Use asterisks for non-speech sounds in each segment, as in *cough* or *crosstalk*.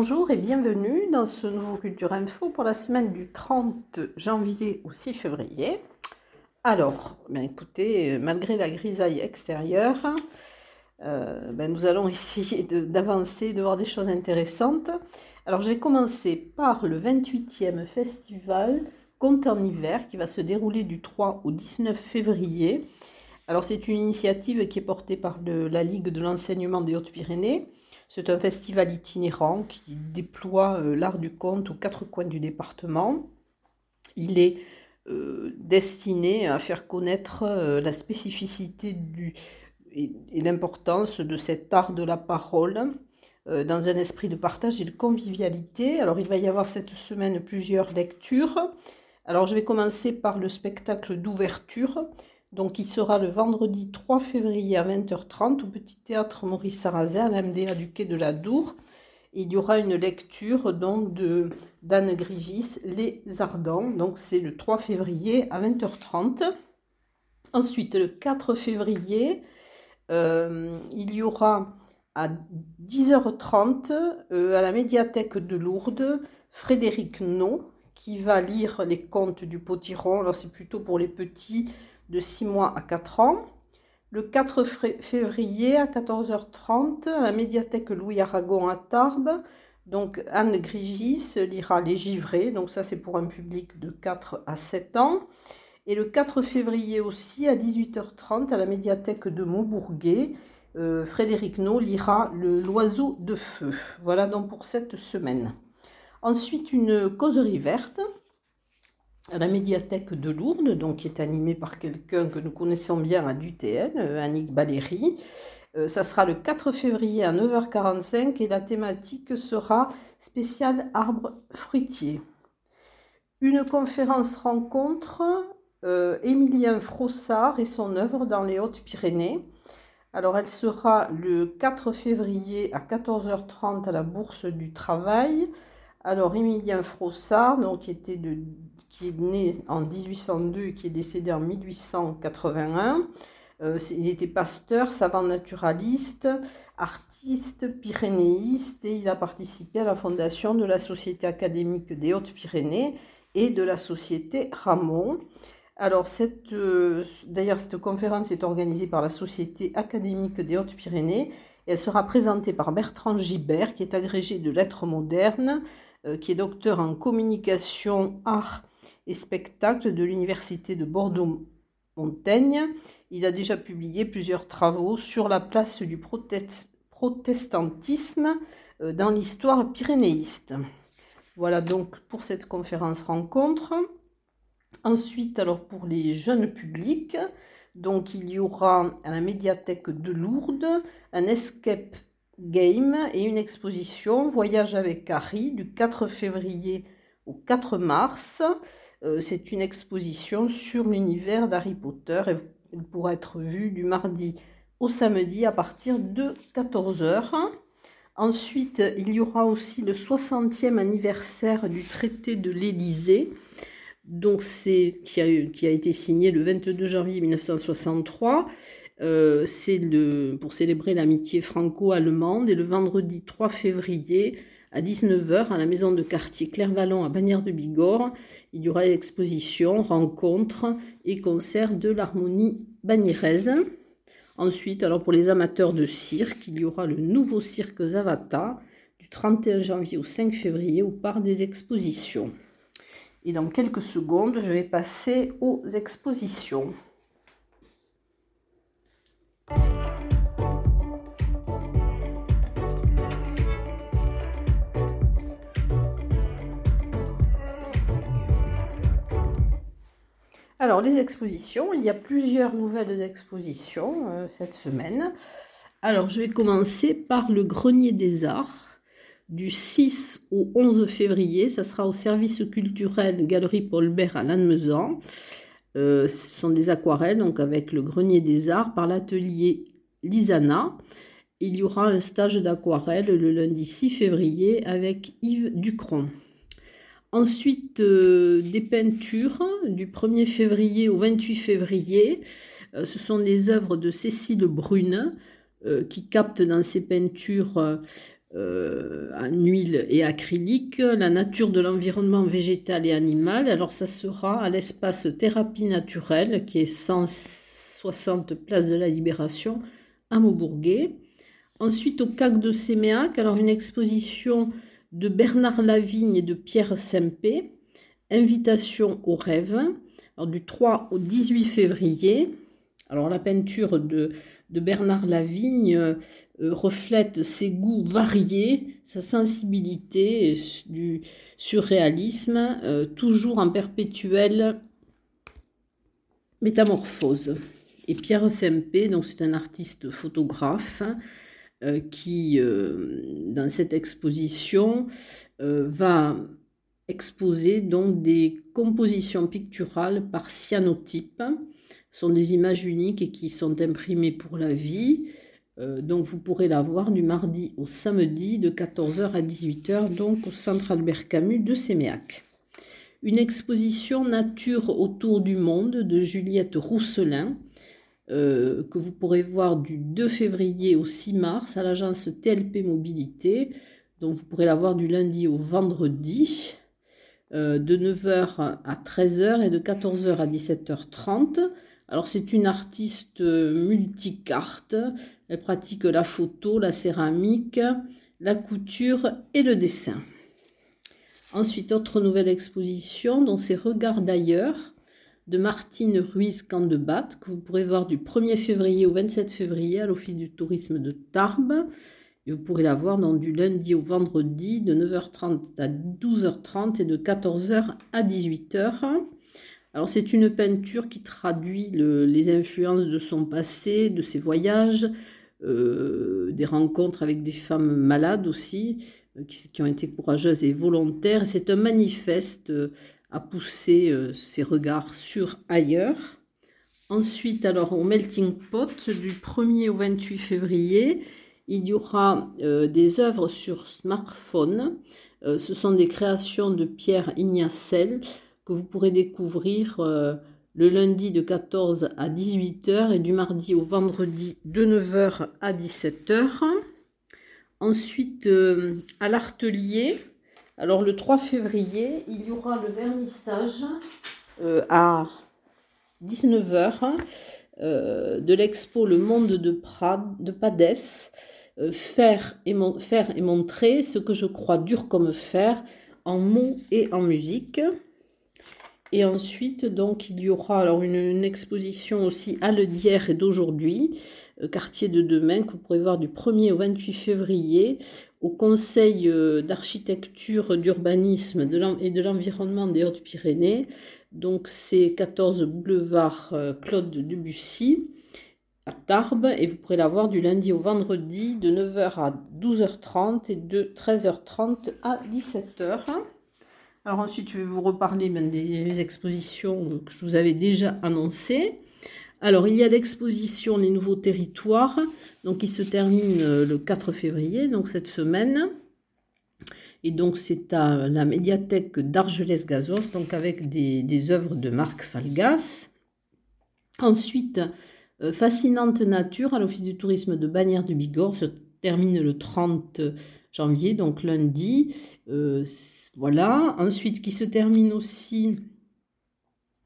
Bonjour et bienvenue dans ce nouveau Culture Info pour la semaine du 30 janvier au 6 février. Alors, bien écoutez, malgré la grisaille extérieure, euh, ben, nous allons *laughs* essayer d'avancer, de, voir des choses intéressantes. Alors, je vais commencer par le 28e festival Conte en hiver qui va se dérouler du 3 au 19 février. Alors, c'est une initiative qui est portée par la Ligue de l'enseignement des Hautes-Pyrénées c'est un festival itinérant qui déploie euh, l'art du conte aux quatre coins du département. Il est euh, destiné à faire connaître euh, la spécificité et, l'importance de cet art de la parole dans un esprit de partage et de convivialité. Alors il va y avoir cette semaine plusieurs lectures. Alors je vais commencer par le spectacle d'ouverture donc il sera le vendredi 3 février à 20h30 au Petit Théâtre Maurice Sarrazin à l'MDA du Quai de la Dour. Il y aura une lecture donc de d'Anne Grigis, Les Ardents. Donc c'est le 3 février à 20h30. Ensuite, le 4 février, euh, il y aura à 10h30 euh, à la médiathèque de Lourdes Frédéric No qui va lire les contes du potiron. Alors c'est plutôt pour les petits de 6 mois à 4 ans. Le 4 février à 14h30, à la médiathèque Louis Aragon à Tarbes, donc Anne Grigis lira Les Givrés, donc ça c'est pour un public de 4 à 7 ans. Et le 4 février aussi, à 18h30, à la médiathèque de Montbourguet, euh, Frédéric No lira Le L'Oiseau de Feu. Voilà donc pour cette semaine. Ensuite, une causerie verte à la médiathèque de Lourdes, donc qui est animée par quelqu'un que nous connaissons bien à DUTN, euh, Annick Baléry. Euh, ça sera le 4 février à 9h45 et la thématique sera spéciale arbre fruitier. Une conférence rencontre euh, Émilien Frossard et son œuvre dans les Hautes-Pyrénées. Alors elle sera le 4 février à 14h30 à la Bourse du Travail. Alors Émilien Frossard, donc, qui était de qui est né en 1802 et qui est décédé en 1881. Euh, il était pasteur, savant naturaliste, artiste, pyrénéiste et il a participé à la fondation de la Société académique des Hautes-Pyrénées et de la Société Ramon. Alors, cette, euh, d'ailleurs, cette conférence est organisée par la Société académique des Hautes-Pyrénées et elle sera présentée par Bertrand Gibert, qui est agrégé de lettres modernes, qui est docteur en communication, art et spectacle de l'Université de Bordeaux-Montaigne. Il a déjà publié plusieurs travaux sur la place du protestantisme euh, dans l'histoire pyrénéiste. Voilà donc pour cette conférence rencontre. Ensuite, alors pour les jeunes publics, donc il y aura à la médiathèque de Lourdes un escape game et une exposition Voyage avec Harry du 4 février au 4 mars. Euh, c'est une exposition sur l'univers d'Harry Potter. Elle pourra être vue du mardi au samedi à partir de 14h. Ensuite, il y aura aussi le 60e anniversaire du traité de l'Élysée, donc c'est qui a, qui a été signé le 22 janvier 1963. Euh, c'est pour célébrer l'amitié franco-allemande et le vendredi 3 février à 19h, à la maison de quartier Clairvallon à Bagnères de Bigorre, il y aura l'exposition, rencontres et concerts de l'harmonie bagnéraise. Ensuite, alors pour les amateurs de cirque, il y aura le nouveau cirque Zavata du 31 janvier au 5 février au parc des expositions. Et dans quelques secondes, je vais passer aux expositions. Alors, les expositions, il y a plusieurs nouvelles expositions euh, cette semaine. Alors, je vais commencer par le Grenier des Arts du 6 au 11 février. Ça sera au service culturel Galerie Paul Bert à Lannemezan. Euh, ce sont des aquarelles, donc avec le Grenier des Arts par l'atelier Lisana. Il y aura un stage d'aquarelle le lundi 6 février avec Yves Ducron. Ensuite, euh, des peintures du 1er février au 28 février. Euh, ce sont des œuvres de Cécile Brune euh, qui capte dans ses peintures en huile et acrylique, la nature de l'environnement végétal et animal. Alors ça sera à l'espace thérapie naturelle qui est 160 place de la Libération à Maubourguet. Ensuite au CAC de Séméac, alors une exposition de Bernard Lavigne et de Pierre Sempé, Invitation au rêve, du 3 au 18 février. Alors la peinture de, de Bernard Lavigne euh, reflète ses goûts variés, sa sensibilité du surréalisme, euh, toujours en perpétuelle métamorphose. Et Pierre Sempé, donc c'est un artiste photographe euh, qui, dans cette exposition, va exposer donc des compositions picturales par cyanotype sont des images uniques et qui sont imprimées pour la vie. Euh, donc vous pourrez la voir du mardi au samedi de 14h à 18h, donc au Centre Albert Camus de Séméac. Une exposition Nature autour du monde de Juliette Rousselin, euh, que vous pourrez voir du 2 février au 6 mars à l'agence TLP Mobilité. Donc vous pourrez la voir du lundi au vendredi, euh, de 9h à 13h et de 14h à 17h30. Alors c'est une artiste multicarte. Elle pratique la photo, la céramique, la couture et le dessin. Ensuite, autre nouvelle exposition, dont c'est Regards d'ailleurs, de Martine Ruiz Candebat, que vous pourrez voir du 1er février au 27 février à l'Office du tourisme de Tarbes. Et vous pourrez la voir du lundi au vendredi de 9h30 à 12h30 et de 14h à 18h. Alors c'est une peinture qui traduit les influences de son passé, de ses voyages, euh, des rencontres avec des femmes malades aussi, euh, qui, ont été courageuses et volontaires. C'est un manifeste euh, à pousser ses regards sur ailleurs. Ensuite, alors au Melting Pot, du 1er au 28 février, il y aura des œuvres sur smartphone. ce sont des créations de Pierre Ignacel que vous pourrez découvrir euh, le lundi de 14 à 18h et du mardi au vendredi de 9h à 17h. Ensuite, euh, à l'Artelier, alors le 3 février, il y aura le vernissage euh, à 19h de l'expo Le Monde de, Prades, de Padès. faire, et faire et montrer ce que je crois dur comme fer en mots et en musique. Et ensuite, donc, il y aura alors une, exposition aussi à d'hier et d'aujourd'hui, euh, quartier de demain, que vous pourrez voir du 1er au 28 février au Conseil euh, d'architecture, d'urbanisme et de l'environnement des Hautes-Pyrénées. Donc, c'est 14 boulevard euh, Claude Debussy à Tarbes et vous pourrez la voir du lundi au vendredi de 9h à 12h30 et de 13h30 à 17h. Alors ensuite, je vais vous reparler ben, des expositions que je vous avais déjà annoncées. Alors, il y a l'exposition Les Nouveaux Territoires, donc qui se termine euh, le 4 février, donc cette semaine. Et donc, c'est à la médiathèque d'Argelès-Gazos, donc avec des, œuvres de Marc Falgas. Ensuite, euh, Fascinante Nature à l'Office du tourisme de Bagnères de Bigorre se termine le 30 janvier, donc lundi. Euh, voilà. Ensuite, qui se termine aussi.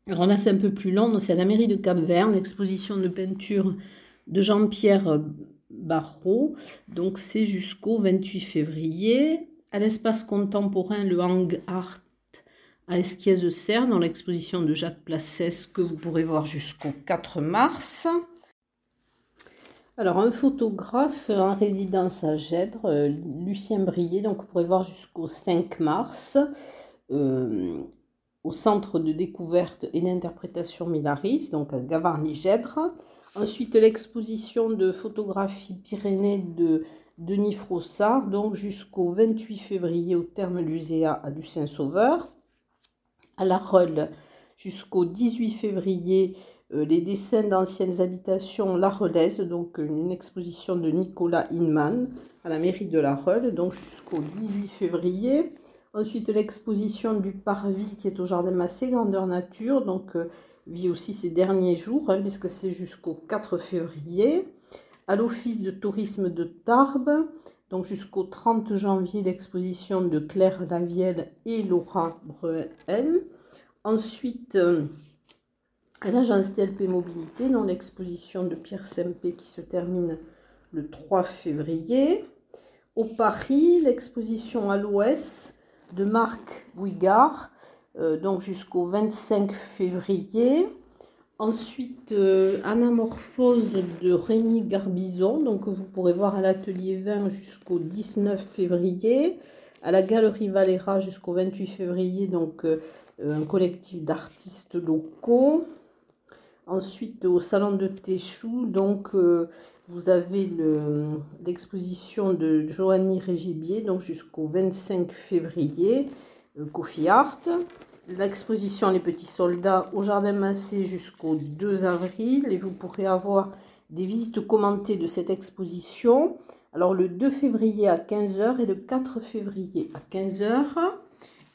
Alors là, c'est un peu plus long. C'est à la mairie de Cap-Vert, l'exposition de peinture de Jean-Pierre Barrault. Donc, c'est jusqu'au 28 février. À l'espace contemporain, le Hang Art à Esquiez-Serre, dans l'exposition de Jacques Placès, que vous pourrez voir jusqu'au 4 mars. Alors, un photographe en résidence à Gèdre, euh, Lucien Brier, donc vous pourrez voir jusqu'au 5 mars, euh, au Centre de découverte et d'interprétation Milaris, donc à Gavarnie-Gèdre. Ensuite, l'exposition de photographie Pyrénées de Denis Frossard, donc jusqu'au 28 février au terme Luséa à Lucin-Sauveur. À La Reule, jusqu'au 18 février euh, les dessins d'anciennes habitations La Relaise, donc une exposition de Nicolas Inman à la mairie de La Reule, donc jusqu'au 18 février. Ensuite, l'exposition du Parvis qui est au Jardin Massé, Grandeur Nature, donc euh, vit aussi ces derniers jours, hein, puisque c'est jusqu'au 4 février. À l'Office de tourisme de Tarbes, Donc jusqu'au 30 janvier, l'exposition de Claire Lavielle et Laura Breuel. Ensuite, euh, l'agence TLP Mobilité, dans l'exposition de Pierre Sempé qui se termine le 3 février. Au Paris, l'exposition à l'Ouest de Marc Bouigard, euh, donc jusqu'au 25 février. Ensuite, euh, Anamorphose de Rémi Garbizon, donc vous pourrez voir à l'atelier 20 jusqu'au 19 février, à la Galerie Valera jusqu'au 28 février, donc euh, un collectif d'artistes locaux. Ensuite, au Salon de Téchou, donc euh, vous avez l'exposition de Joanny Régibier, donc jusqu'au 25 février, Coffee Art l'exposition Les Petits Soldats au Jardin Massé jusqu'au 2 avril et vous pourrez avoir des visites commentées de cette exposition. Alors le 2 février à 15h et le 4 février à 15h.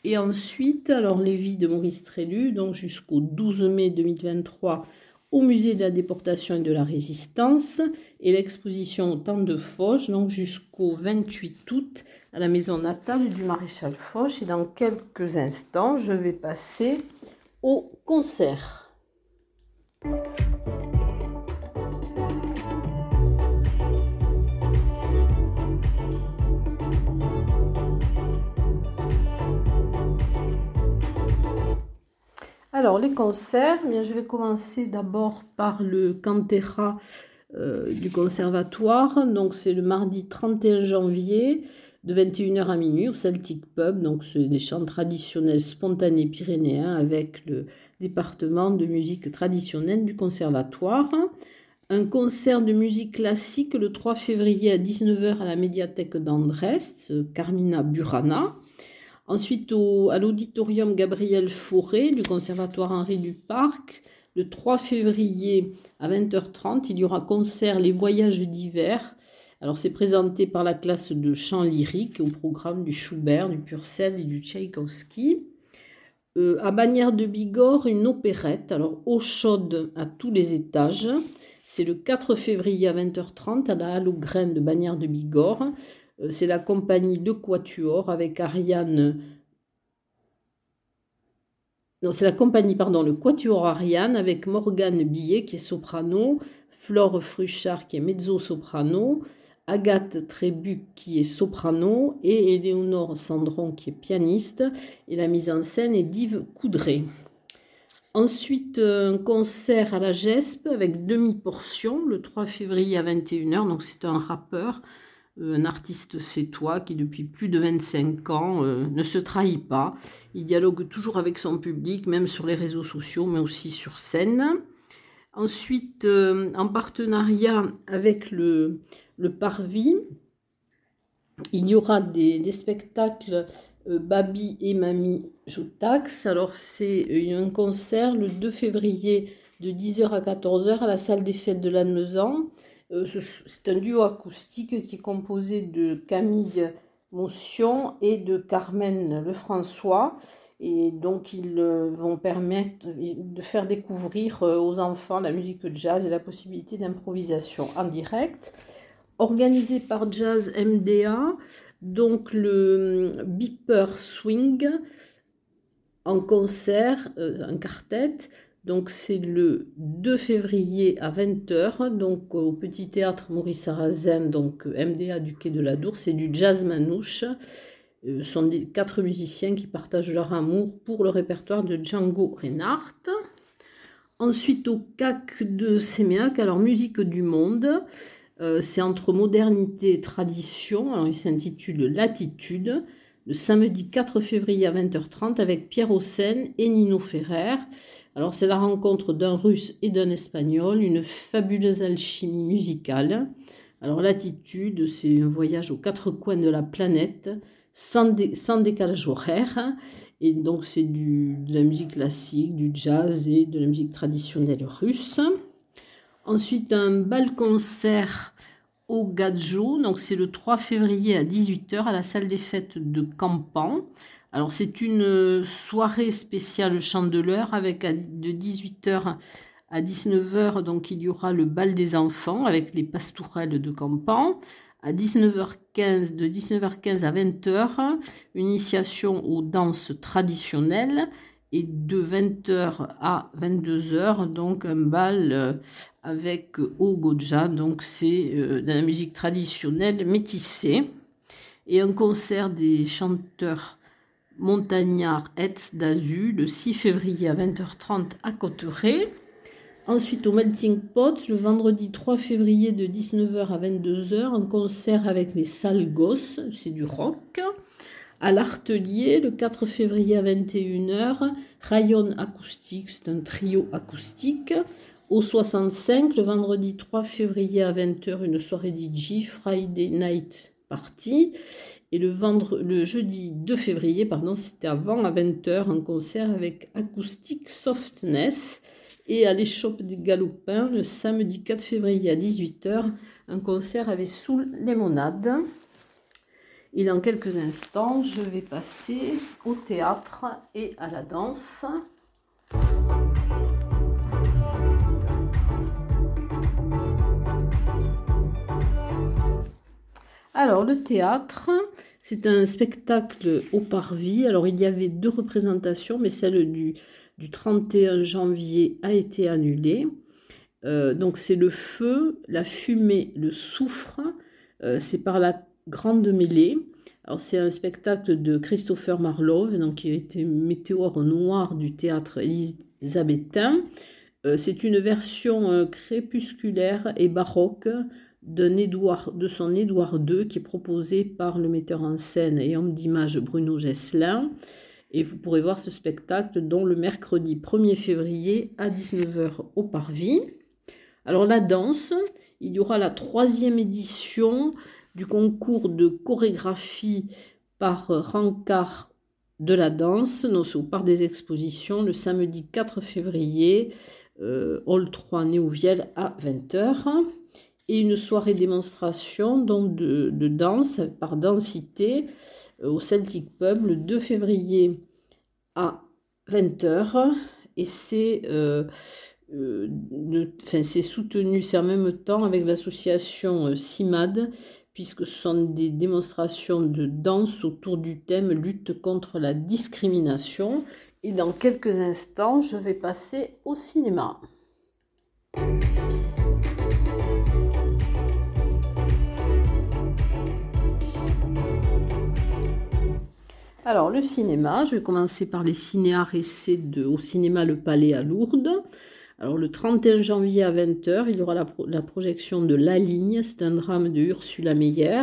Et ensuite, alors les vies de Maurice Trélu, donc jusqu'au 12 mai 2023 au musée de la déportation et de la résistance et l'exposition au temps de Foch, donc jusqu'au 28 août à la maison natale du maréchal Foch. Et dans quelques instants, je vais passer au concert. Alors, les concerts, eh bien, je vais commencer d'abord par le Cantera euh, du conservatoire. Donc, c'est le mardi 31 janvier de 21h à minuit au Celtic Pub. Donc, c'est des chants traditionnels spontanés pyrénéens avec le département de musique traditionnelle du conservatoire. Un concert de musique classique le 3 février à 19h à la médiathèque d'Andrest, Carmina Burana. Ensuite, à l'auditorium Gabriel Fauré du Conservatoire Henri Duparc, le 3 février à 20h30, il y aura concert Les Voyages d'hiver. Alors, c'est présenté par la classe de chant lyrique au programme du Schubert, du Purcell et du Tchaïkovski. Euh, à Bagnères de Bigorre, une opérette, alors eau chaude à tous les étages. C'est le 4 février à 20h30 à la Halle aux de Bagnères de Bigorre. Euh, c'est la compagnie de Quatuor avec Ariane. Non, c'est la compagnie, pardon, le Quatuor Ariane avec Morgane Billet qui est soprano, Flore Fruchard qui est mezzo-soprano, Agathe Trébuc qui est soprano et Éléonore Sandron qui est pianiste. Et la mise en scène est d'Yves Coudray. Ensuite, un concert à la GESP avec demi-portion le 3 février à 21h. Donc, c'est un rappeur un artiste c'est toi qui depuis plus de 25 ans euh, ne se trahit pas. Il dialogue toujours avec son public, même sur les réseaux sociaux, mais aussi sur scène. Ensuite, euh, en partenariat avec le, Parvis, il y aura des, spectacles Babi et Mamie Joutax. Alors, c'est un concert le 2 février de 10h à 14h à la salle des fêtes de. Euh, c'est un duo acoustique qui est composé de Camille Motion et de Carmen Lefrançois. Et donc, ils euh, vont permettre de faire découvrir euh, aux enfants la musique jazz et la possibilité d'improvisation en direct. Organisé par Jazz MDA, donc le Beeper Swing en concert, un quartet, donc c'est le 2 février à 20h, donc au Petit Théâtre Maurice Sarrazin, donc MDA du Quai de la Dour, c'est du jazz manouche. Euh, ce sont des quatre musiciens qui partagent leur amour pour le répertoire de Django Reinhardt. Ensuite au CAC de Séméac, alors musique du monde, euh, c'est entre modernité et tradition, alors il s'intitule Latitude, le samedi 4 février à 20h30 avec Pierre Haussen et Nino Ferrer. Alors c'est la rencontre d'un russe et d'un espagnol, une fabuleuse alchimie musicale. Alors l'attitude, c'est un voyage aux quatre coins de la planète, sans, décalage horaire. Et donc c'est de la musique classique, du jazz et de la musique traditionnelle russe. Ensuite un bal concert au Gadjo, donc c'est le 3 février à 18h à la salle des fêtes de Campan. Alors c'est une soirée spéciale chandeleur avec de 18h à 19h, donc il y aura le bal des enfants avec les pastourelles de Campan. À 19h15, de 19h15 à 20h, une initiation aux danses traditionnelles et de 20h à 22h, donc un bal euh, avec Ogoja, donc c'est euh, de la musique traditionnelle métissée, et un concert des chanteurs montagnards Etz d'Azu le 6 février à 20h30 à Cotteret. Ensuite, au Melting Pot, le vendredi 3 février de 19h à 22h, un concert avec les Salgos, c'est du rock. À l'Artelier, le 4 février à 21h, Rayon Acoustique, c'est un trio acoustique. Au 65, le vendredi 3 février à 20h, une soirée DJ, Friday Night Party. Et le, le jeudi 2 février, pardon, c'était avant à 20h, un concert avec Acoustic Softness et à l'échoppe des Galopins le samedi 4 février à 18h, un concert avec Soul Lémonade. Et dans quelques instants, je vais passer au théâtre et à la danse. Alors, le théâtre, c'est un spectacle au parvis. Alors, il y avait deux représentations, mais celle du du 31 janvier a été annulé. Euh, donc c'est le feu, la fumée, le soufre. Euh, c'est par la Grande Mêlée. C'est un spectacle de Christopher Marlowe, donc qui a été météore noir du théâtre élisabétain. Euh, c'est une version crépusculaire et baroque de son Édouard II qui est proposé par le metteur en scène et homme d'image Bruno Gesselin. Et vous pourrez voir ce spectacle dont le mercredi 1er février à 19h au Parvis. Alors la danse, il y aura la troisième édition du concours de chorégraphie par rencard de la danse, non, au Parc des Expositions, le samedi 4 février, euh, Hall 3 Néouviel à 20h. Et une soirée démonstration donc de, danse par densité euh, au Celtic Pub le 2 février à 20h. Et c'est euh, euh, soutenu, c'est en même temps avec l'association CIMAD, puisque ce sont des démonstrations de danse autour du thème lutte contre la discrimination. Et dans quelques instants, je vais passer au cinéma. Alors, le cinéma, je vais commencer par les de, au cinéma Le Palais à Lourdes. Alors, le 31 janvier à 20h, il y aura la, projection de La Ligne, c'est un drame de Ursula Meyer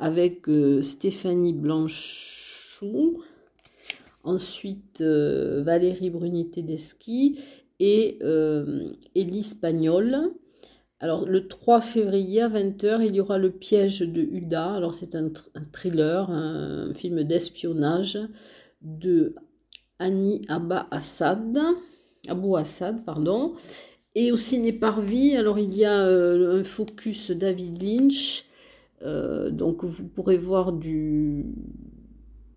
avec euh, Stéphanie Blanchou, ensuite euh, Valérie Bruni-Tedeschi et euh, Élise Pagnol. Alors, le 3 février à 20h, il y aura Le piège de Huda. Alors, c'est un, thriller, un, film d'espionnage de Annie Abba Assad, Abou Assad, pardon. Et au ciné Parvis, alors il y a euh, un focus David Lynch. Euh, donc, vous pourrez voir du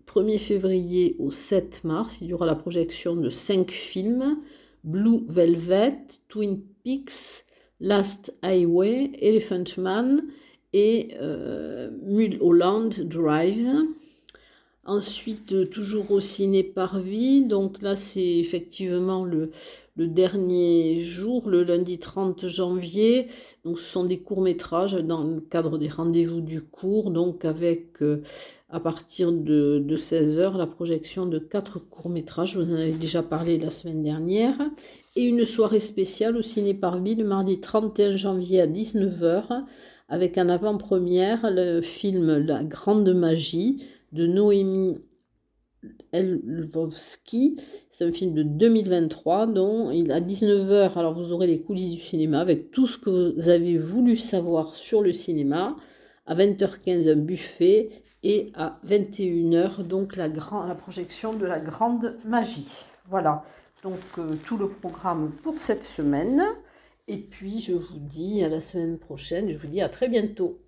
1er février au 7 mars, il y aura la projection de 5 films Blue Velvet, Twin Peaks. Last Highway, Elephant Man et euh, Mulholland Drive. Ensuite, toujours au ciné Parvis. Donc là, c'est effectivement le, dernier jour, le lundi 30 janvier. Donc ce sont des courts-métrages dans le cadre des rendez-vous du cours. Donc avec euh, à partir de, 16h la projection de quatre courts-métrages. Vous en avez déjà parlé la semaine dernière et une soirée spéciale au Ciné Parvis le mardi 31 janvier à 19h avec en avant-première le film La Grande Magie de Noémie Elvovski. C'est un film de 2023 dont il à 19h, alors vous aurez les coulisses du cinéma avec tout ce que vous avez voulu savoir sur le cinéma. À 20h15 un buffet et à 21h donc la, la projection de la Grande Magie. Voilà donc euh, tout le programme pour cette semaine. Et puis je vous dis à la semaine prochaine, je vous dis à très bientôt.